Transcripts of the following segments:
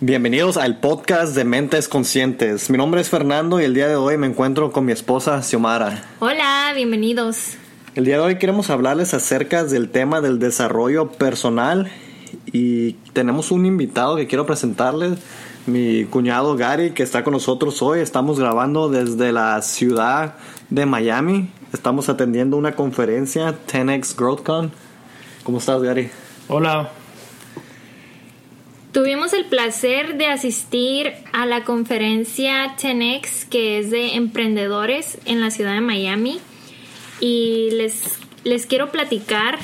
Bienvenidos al podcast de Mentes Conscientes. Mi nombre es Fernando y el día de hoy me encuentro con mi esposa Xiomara. Hola, bienvenidos. El día de hoy queremos hablarles acerca del tema del desarrollo personal y tenemos un invitado que quiero presentarles, mi cuñado Gary, que está con nosotros hoy. Estamos grabando desde la ciudad de Miami. Estamos atendiendo una conferencia, 10X GrowthCon. ¿Cómo estás, Gary? Hola, Tuvimos el placer de asistir a la conferencia 10X que es de emprendedores en la ciudad de Miami. Y les, les quiero platicar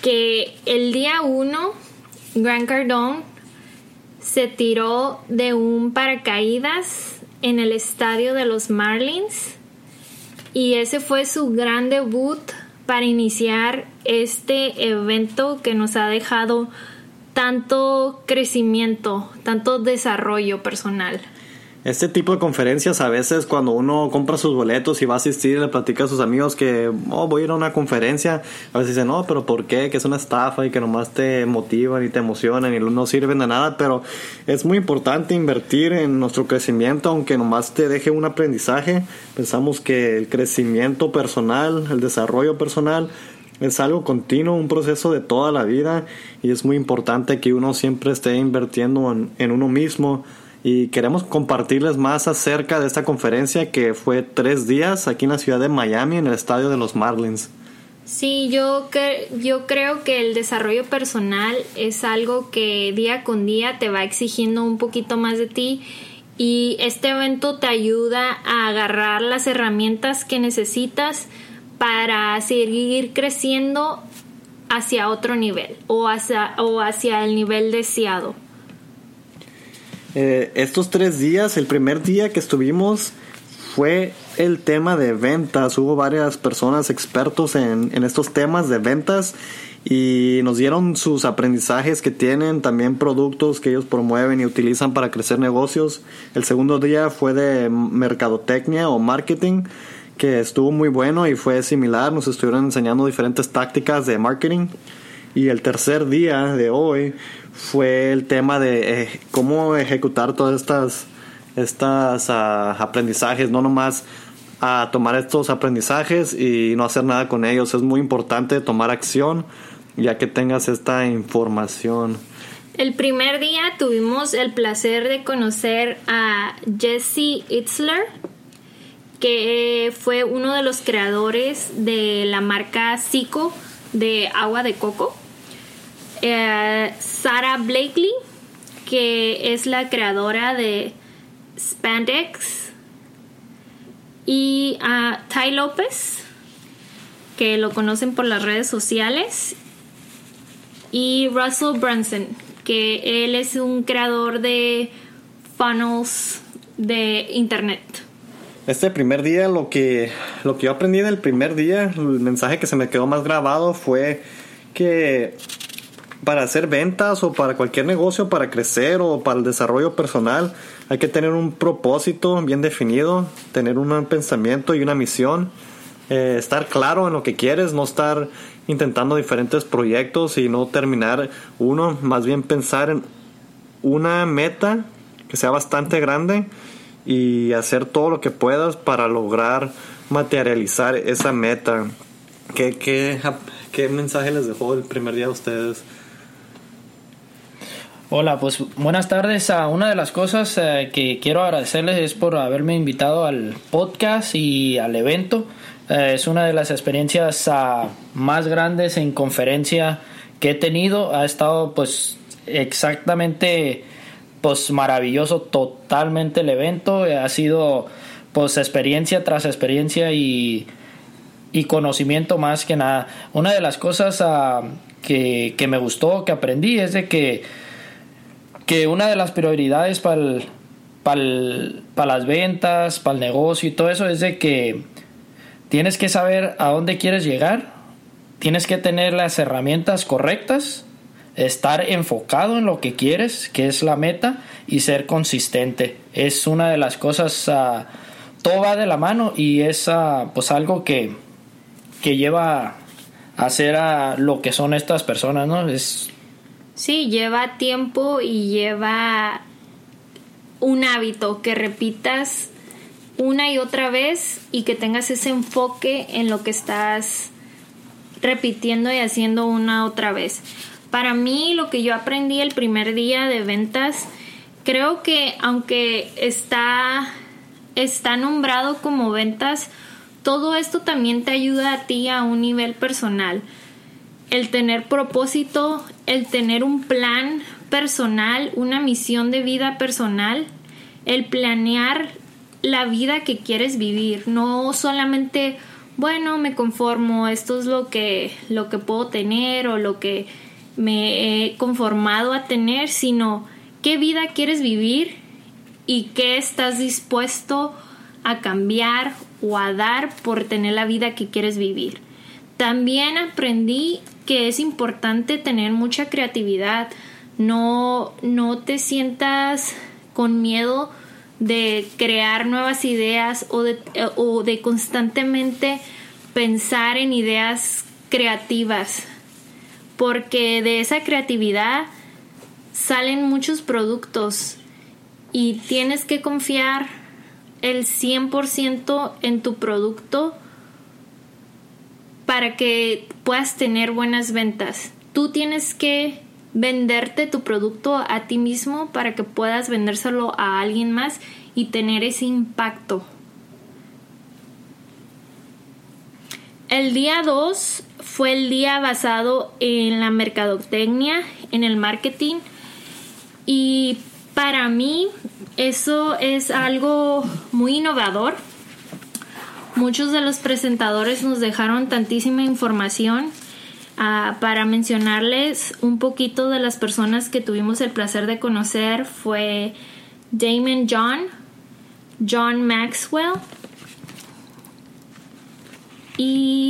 que el día 1 Grant Cardone se tiró de un paracaídas en el estadio de los Marlins. Y ese fue su gran debut para iniciar este evento que nos ha dejado tanto crecimiento, tanto desarrollo personal. Este tipo de conferencias a veces cuando uno compra sus boletos y va a asistir le platica a sus amigos que oh, voy a ir a una conferencia, a veces dicen, no, pero ¿por qué? Que es una estafa y que nomás te motivan y te emocionan y no sirven de nada, pero es muy importante invertir en nuestro crecimiento, aunque nomás te deje un aprendizaje. Pensamos que el crecimiento personal, el desarrollo personal, es algo continuo, un proceso de toda la vida y es muy importante que uno siempre esté invirtiendo en, uno mismo y queremos compartirles más acerca de esta conferencia que fue tres días aquí en la ciudad de Miami en el estadio de los Marlins. Sí, yo, yo creo que el desarrollo personal es algo que día con día te va exigiendo un poquito más de ti y este evento te ayuda a agarrar las herramientas que necesitas para seguir creciendo hacia otro nivel o hacia, o hacia el nivel deseado. Eh, estos tres días, el primer día que estuvimos fue el tema de ventas. Hubo varias personas expertos en, en estos temas de ventas y nos dieron sus aprendizajes que tienen, también productos que ellos promueven y utilizan para crecer negocios. El segundo día fue de mercadotecnia o marketing que estuvo muy bueno y fue similar. Nos estuvieron enseñando diferentes tácticas de marketing. Y el tercer día de hoy fue el tema de eh, cómo ejecutar todas estas, estas ah, aprendizajes, no nomás a tomar estos aprendizajes y no hacer nada con ellos. Es muy importante tomar acción ya que tengas esta información. El primer día tuvimos el placer de conocer a Jesse Itzler que fue uno de los creadores de la marca Zico de agua de coco. Eh, Sarah Blakely, que es la creadora de Spandex. Y a Ty López, que lo conocen por las redes sociales. Y Russell Brunson, que él es un creador de funnels de internet. Este primer día, lo que, lo que yo aprendí del primer día, el mensaje que se me quedó más grabado fue que para hacer ventas o para cualquier negocio, para crecer o para el desarrollo personal, hay que tener un propósito bien definido, tener un pensamiento y una misión, eh, estar claro en lo que quieres, no estar intentando diferentes proyectos y no terminar uno, más bien pensar en una meta que sea bastante grande y hacer todo lo que puedas para lograr materializar esa meta. ¿Qué, qué, qué mensaje les dejó el primer día a ustedes? Hola, pues buenas tardes. a una de las cosas eh, que quiero agradecerles es por haberme invitado al podcast y al evento. Eh, es una de las experiencias ah, más grandes en conferencia que he tenido. Ha estado pues exactamente pues maravilloso totalmente el evento, ha sido pues experiencia tras experiencia y, y conocimiento más que nada. Una de las cosas ah, que, me gustó, que aprendí, es de que, que una de las prioridades para para las ventas, para el negocio y todo eso es de que tienes que saber a dónde quieres llegar, tienes que tener las herramientas correctas estar enfocado en lo que quieres, que es la meta, y ser consistente. Es una de las cosas, uh, todo va de la mano y es uh, pues algo que, que lleva a hacer a lo que son estas personas, ¿no? Es... Sí, lleva tiempo y lleva un hábito que repitas una y otra vez y que tengas ese enfoque en lo que estás repitiendo y haciendo una otra vez. Para mí lo que yo aprendí el primer día de ventas, creo que aunque está, está nombrado como ventas, todo esto también te ayuda a ti a un nivel personal. El tener propósito, el tener un plan personal, una misión de vida personal, el planear la vida que quieres vivir, no solamente, bueno, me conformo, esto es lo que, lo que puedo tener o lo que me he conformado a tener, sino qué vida quieres vivir y qué estás dispuesto a cambiar o a dar por tener la vida que quieres vivir. También aprendí que es importante tener mucha creatividad, no, no te sientas con miedo de crear nuevas ideas o de, o de constantemente pensar en ideas creativas, porque de esa creatividad salen muchos productos y tienes que confiar el 100% en tu producto para que puedas tener buenas ventas. Tú tienes que venderte tu producto a ti mismo para que puedas vendérselo a alguien más y tener ese impacto. El día 2 fue el día basado en la mercadotecnia, en el marketing y para mí eso es algo muy innovador. Muchos de los presentadores nos dejaron tantísima información Ah, para mencionarles un poquito de las personas que tuvimos el placer de conocer fue Damon John, John Maxwell y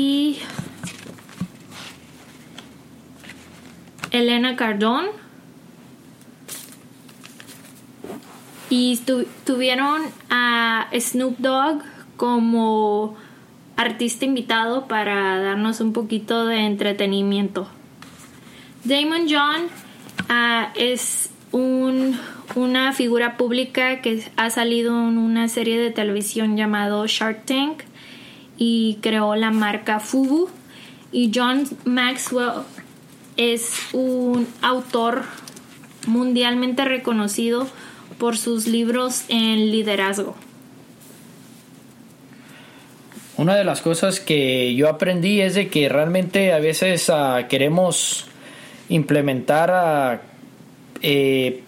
Elena Cardón. Y tuvieron a Snoop Dogg como artista invitado para darnos un poquito de entretenimiento. Damon John ah, es un, una figura pública que ha salido en una serie de televisión llamado Shark Tank y creó la marca Fubu. Y John Maxwell es un autor mundialmente reconocido por sus libros en liderazgo. Una de las cosas que yo aprendí es de que realmente a veces ah, queremos implementar a, eh,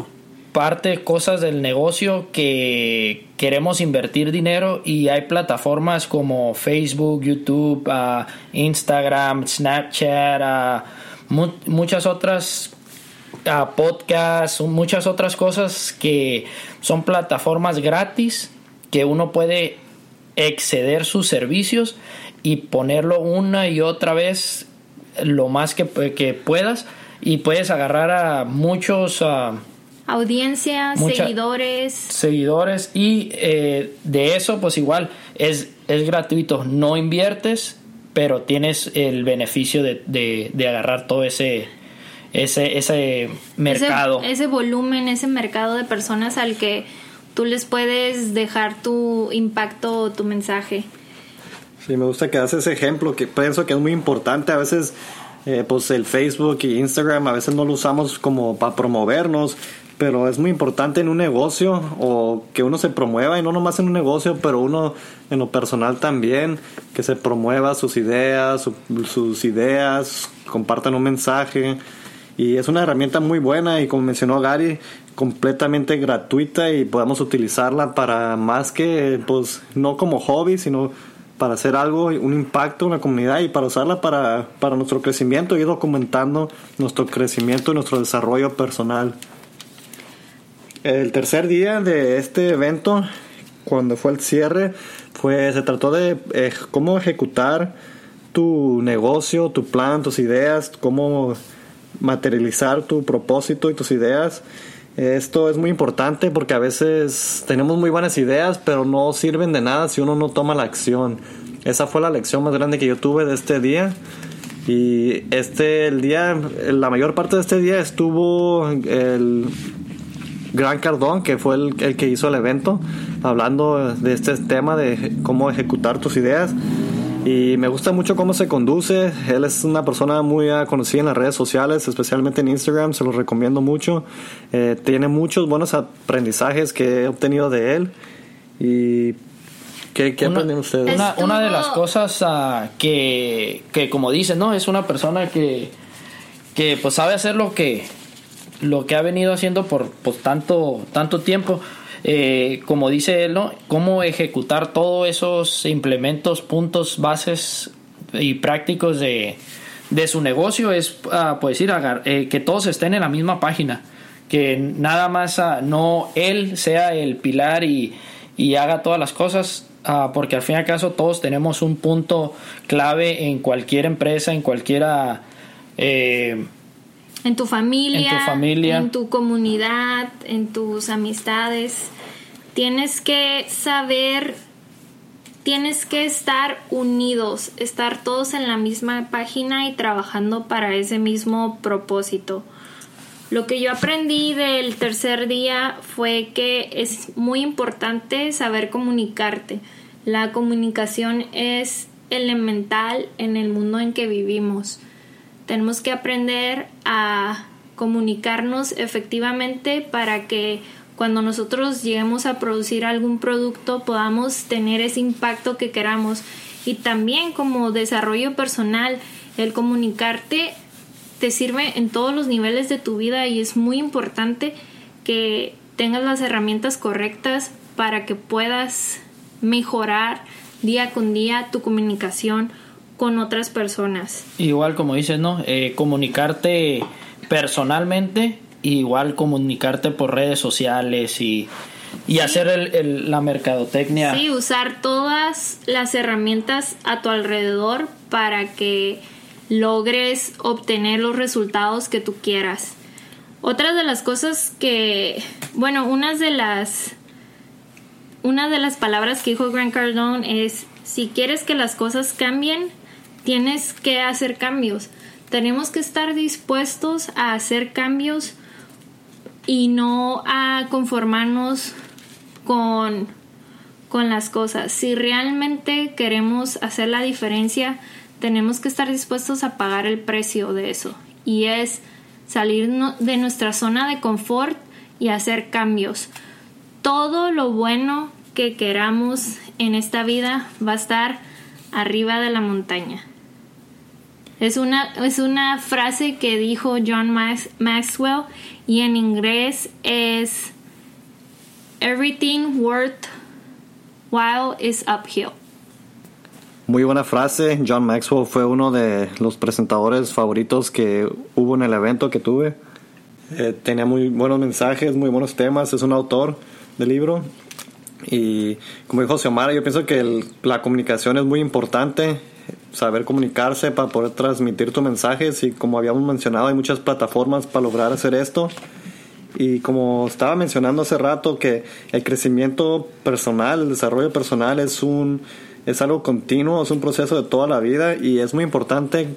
parte cosas del negocio que queremos invertir dinero y hay plataformas como Facebook, YouTube, ah, Instagram, Snapchat, ah, muchas otras podcasts, muchas otras cosas que son plataformas gratis que uno puede exceder sus servicios y ponerlo una y otra vez lo más que, puedas y puedes agarrar a muchos... Audiencias, seguidores. Seguidores y eh, de eso pues igual es, es gratuito, no inviertes, pero tienes el beneficio de, de, agarrar todo ese, ese, ese mercado. ese, volumen, ese mercado de personas al que tú les puedes dejar tu impacto o tu mensaje. Sí, me gusta que haces ese ejemplo, que pienso que es muy importante. A veces, eh, pues el Facebook y Instagram a veces no lo usamos como para promovernos, pero es muy importante en un negocio o que uno se promueva y no nomás en un negocio, pero uno en lo personal también, que se promueva sus ideas, sus ideas, compartan un mensaje. Y es una herramienta muy buena y como mencionó Gary, completamente gratuita y podemos utilizarla para más que, pues, no como hobby, sino para hacer algo, un impacto en la comunidad y para usarla para, para nuestro crecimiento y documentando nuestro crecimiento y nuestro desarrollo personal. El tercer día de este evento, cuando fue el cierre, fue, se trató de eh, cómo ejecutar tu negocio, tu plan, tus ideas, cómo materializar tu propósito y tus ideas esto es muy importante porque a veces tenemos muy buenas ideas, pero no sirven de nada si uno no toma la acción. Esa fue la lección más grande que yo tuve de este día. Y este, el día, la mayor parte de este día estuvo el, Gran Cardón, que fue el, el que hizo el evento, hablando de este tema de cómo ejecutar tus ideas. Y me gusta mucho cómo se conduce. Él es una persona muy conocida en las redes sociales, especialmente en Instagram. Se lo recomiendo mucho. Eh, tiene muchos buenos aprendizajes que he obtenido de él. ¿Y qué, qué aprenden ustedes? Una, una de las cosas ah, que, que, como dicen, ¿no? Es una persona que, que pues sabe hacer lo que, lo que ha venido haciendo por pues, tanto, tanto tiempo. Eh, como dice él, ¿no? Cómo ejecutar todos esos implementos, puntos, bases y prácticos de, de su negocio es, uh, pues decir, eh, que todos estén en la misma página, que nada más uh, no él sea el pilar y, y haga todas las cosas, uh, porque al fin y al caso todos tenemos un punto clave en cualquier empresa, en cualquiera... Eh, en tu familia, en tu familia, en tu comunidad, en tus amistades. Tienes que saber, tienes que estar unidos, estar todos en la misma página y trabajando para ese mismo propósito. Lo que yo aprendí del tercer día fue que es muy importante saber comunicarte. La comunicación es elemental en el mundo en que vivimos. Tenemos que aprender a comunicarnos efectivamente para que cuando nosotros lleguemos a producir algún producto podamos tener ese impacto que queramos. Y también como desarrollo personal, el comunicarte te sirve en todos los niveles de tu vida y es muy importante que tengas las herramientas correctas para que puedas mejorar día con día tu comunicación con otras personas. Igual como dices, ¿no? Eh, comunicarte personalmente, igual comunicarte por redes sociales y, y hacer el, la mercadotecnia. Sí, usar todas las herramientas a tu alrededor para que logres obtener los resultados que tú quieras. Otra de las cosas que, bueno, una de las una de las palabras que dijo Grant Cardone es si quieres que las cosas cambien, tienes que hacer cambios. Tenemos que estar dispuestos a hacer cambios y no a conformarnos con, con las cosas. Si realmente queremos hacer la diferencia, tenemos que estar dispuestos a pagar el precio de eso. Y es salir de nuestra zona de confort y hacer cambios. Todo lo bueno que queramos en esta vida va a estar arriba de la montaña. Es una, es una frase que dijo John Maxwell y en inglés es Everything worth while is uphill. Muy buena frase. John Maxwell fue uno de los presentadores favoritos que hubo en el evento que tuve. Eh, tenía muy buenos mensajes, muy buenos temas. Es un autor del libro. Y como dijo Xiomara, yo pienso que la comunicación es muy importante saber comunicarse para poder transmitir tus mensajes y como habíamos mencionado hay muchas plataformas para lograr hacer esto. Y como estaba mencionando hace rato que el crecimiento personal, el desarrollo personal es un es algo continuo, es un proceso de toda la vida. Y es muy importante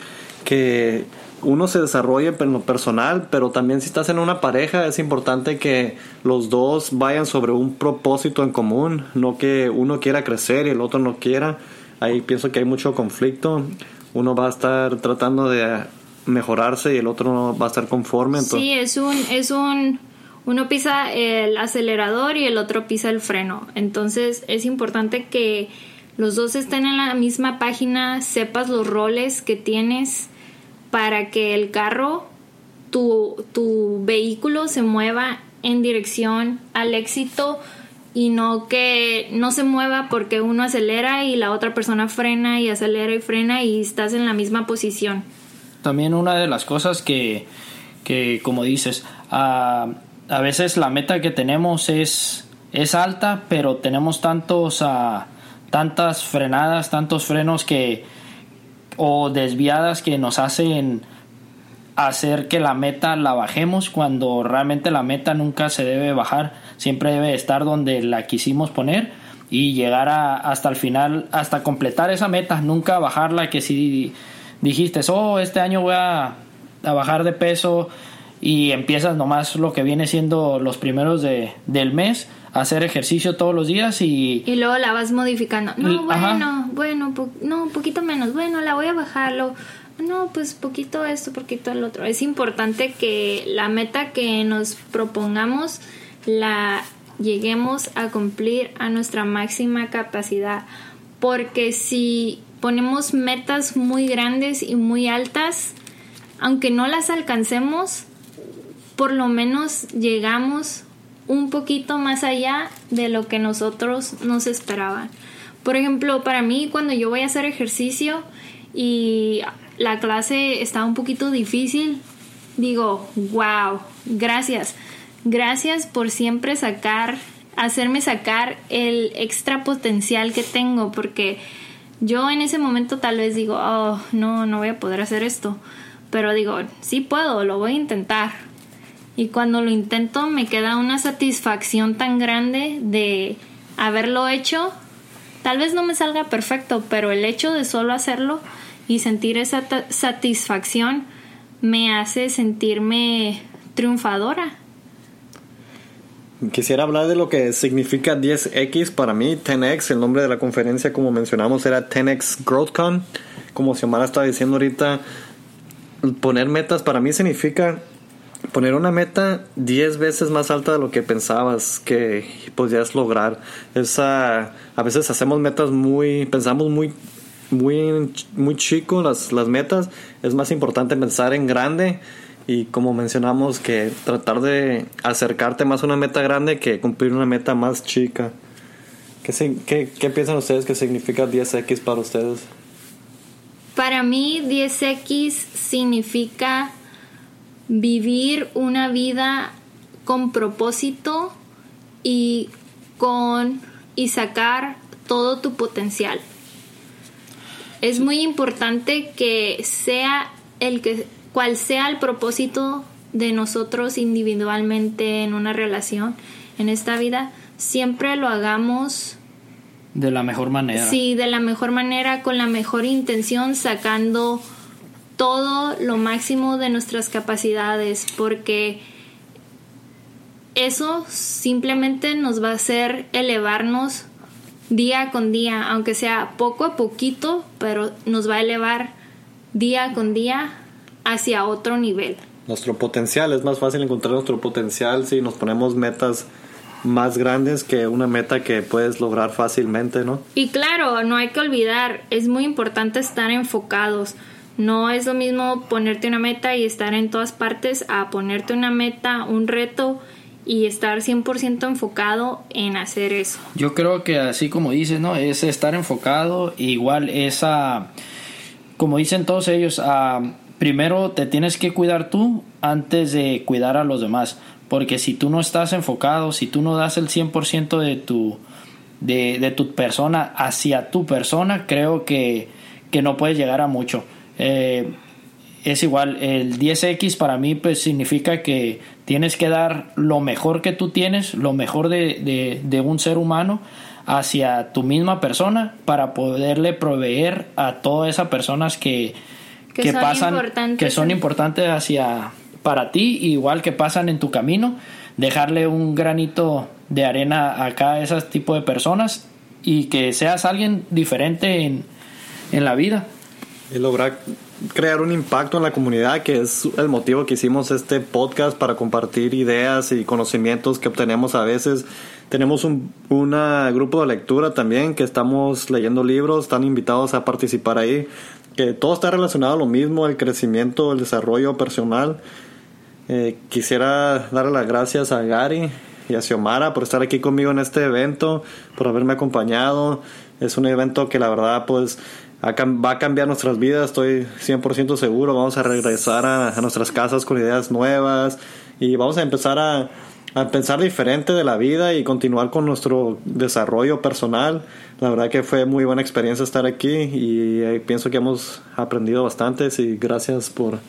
que uno se desarrolle en lo personal, pero también si estás en una pareja es importante que los dos vayan sobre un propósito en común, no que uno quiera crecer y el otro no quiera ahí pienso que hay mucho conflicto. Uno va a estar tratando de mejorarse y el otro va a estar conforme. Sí, es un, es un, uno pisa el acelerador y el otro pisa el freno. Entonces es importante que los dos estén en la misma página, sepas los roles que tienes para que el carro, tu, tu vehículo se mueva en dirección al éxito y no que no se mueva porque uno acelera y la otra persona frena y acelera y frena y estás en la misma posición. También una de las cosas que, que como dices, a, a veces la meta que tenemos es, es alta, pero tenemos tantos, a tantas frenadas, tantos frenos que o desviadas que nos hacen hacer que la meta la bajemos cuando realmente la meta nunca se debe bajar, siempre debe estar donde la quisimos poner y llegar hasta el final, hasta completar esa meta, nunca bajarla que si dijiste, oh, este año voy a, bajar de peso y empiezas nomás lo que viene siendo los primeros de, del mes hacer ejercicio todos los días y... Y luego la vas modificando. No, bueno, bueno, no, un poquito menos. Bueno, la voy a bajarlo. No, pues poquito esto, poquito el otro. Es importante que la meta que nos propongamos la lleguemos a cumplir a nuestra máxima capacidad. Porque si ponemos metas muy grandes y muy altas, aunque no las alcancemos, por lo menos llegamos un poquito más allá de lo que nosotros nos esperaban. Por ejemplo, para mí cuando yo voy a hacer ejercicio y la clase está un poquito difícil, digo, wow, gracias. Gracias por siempre sacar, hacerme sacar el extra potencial que tengo, porque yo en ese momento tal vez digo, oh, no, no voy a poder hacer esto. Pero digo, sí puedo, lo voy a intentar y cuando lo intento me queda una satisfacción tan grande de haberlo hecho. Tal vez no me salga perfecto, pero el hecho de solo hacerlo y sentir esa satisfacción me hace sentirme triunfadora. Quisiera hablar de lo que significa 10X para mí, 10X, el nombre de la conferencia como mencionamos era 10X GrowthCon, como Xiomara estaba diciendo ahorita, poner metas para mí significa poner una meta 10 veces más alta de lo que pensabas que podías lograr. Esa, a veces hacemos metas muy, pensamos muy, muy, muy chico las, las metas. Es más importante pensar en grande y como mencionamos que tratar de acercarte más a una meta grande que cumplir una meta más chica. ¿Qué, qué, qué piensan ustedes que significa 10X para ustedes? Para mí 10X significa vivir una vida con propósito y con y sacar todo tu potencial. Es muy importante que sea el que cual sea el propósito de nosotros individualmente en una relación en esta vida, siempre lo hagamos de la mejor manera. Sí, de la mejor manera, con la mejor intención, sacando todo lo máximo de nuestras capacidades porque eso simplemente nos va a hacer elevarnos día con día, aunque sea poco a poquito, pero nos va a elevar día con día hacia otro nivel. Nuestro potencial, es más fácil encontrar nuestro potencial si nos ponemos metas más grandes que una meta que puedes lograr fácilmente, ¿no? Y claro, no hay que olvidar, es muy importante estar enfocados no es lo mismo ponerte una meta y estar en todas partes a ponerte una meta, un reto y estar 100% enfocado en hacer eso. Yo creo que así como dices, ¿no? Es estar enfocado, igual es a, como dicen todos ellos, a, primero te tienes que cuidar tú antes de cuidar a los demás, porque si tú no estás enfocado, si tú no das el 100% de tu, de, de tu persona hacia tu persona, creo que, que no puedes llegar a mucho. Eh, es igual, el 10X para mí pues significa que tienes que dar lo mejor que tú tienes, lo mejor de, de, un ser humano hacia tu misma persona para poderle proveer a todas esas personas que, que, pasan, que son importantes hacia para ti, igual que pasan en tu camino, dejarle un granito de arena a cada ese tipo de personas y que seas alguien diferente en, en la vida y lograr crear un impacto en la comunidad, que es el motivo que hicimos este podcast para compartir ideas y conocimientos que obtenemos a veces. Tenemos un grupo de lectura también que estamos leyendo libros, están invitados a participar ahí, que todo está relacionado a lo mismo, el crecimiento, el desarrollo personal. Eh, quisiera darle las gracias a Gary y a Xiomara por estar aquí conmigo en este evento, por haberme acompañado. Es un evento que la verdad pues va a cambiar nuestras vidas, estoy 100% seguro. Vamos a regresar a, nuestras casas con ideas nuevas y vamos a empezar a, pensar diferente de la vida y continuar con nuestro desarrollo personal. La verdad que fue muy buena experiencia estar aquí y eh, pienso que hemos aprendido bastante y gracias por,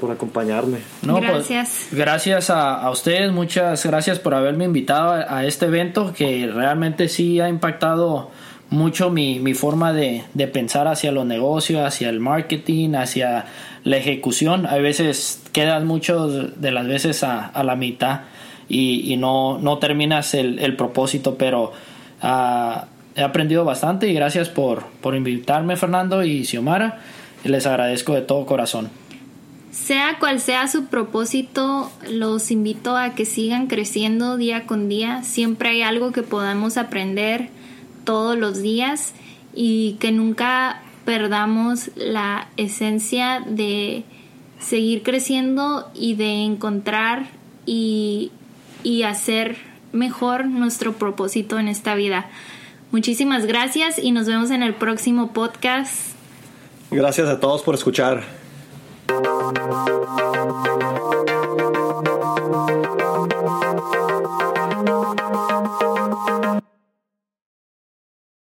por acompañarme. No, pues, gracias. gracias a, a, ustedes, muchas gracias por haberme invitado a este evento que realmente sí ha impactado mucho mi, mi forma de, de, pensar hacia los negocios, hacia el marketing, hacia la ejecución. A veces quedas mucho de las veces a, a la mitad y, no, no terminas el, el propósito, pero uh, he aprendido bastante y gracias por, por invitarme Fernando y Xiomara. Les agradezco de todo corazón. Sea cual sea su propósito, los invito a que sigan creciendo día con día. Siempre hay algo que podamos aprender todos los días y que nunca perdamos la esencia de seguir creciendo y de encontrar y, y hacer mejor nuestro propósito en esta vida. Muchísimas gracias y nos vemos en el próximo podcast. Gracias a todos por escuchar.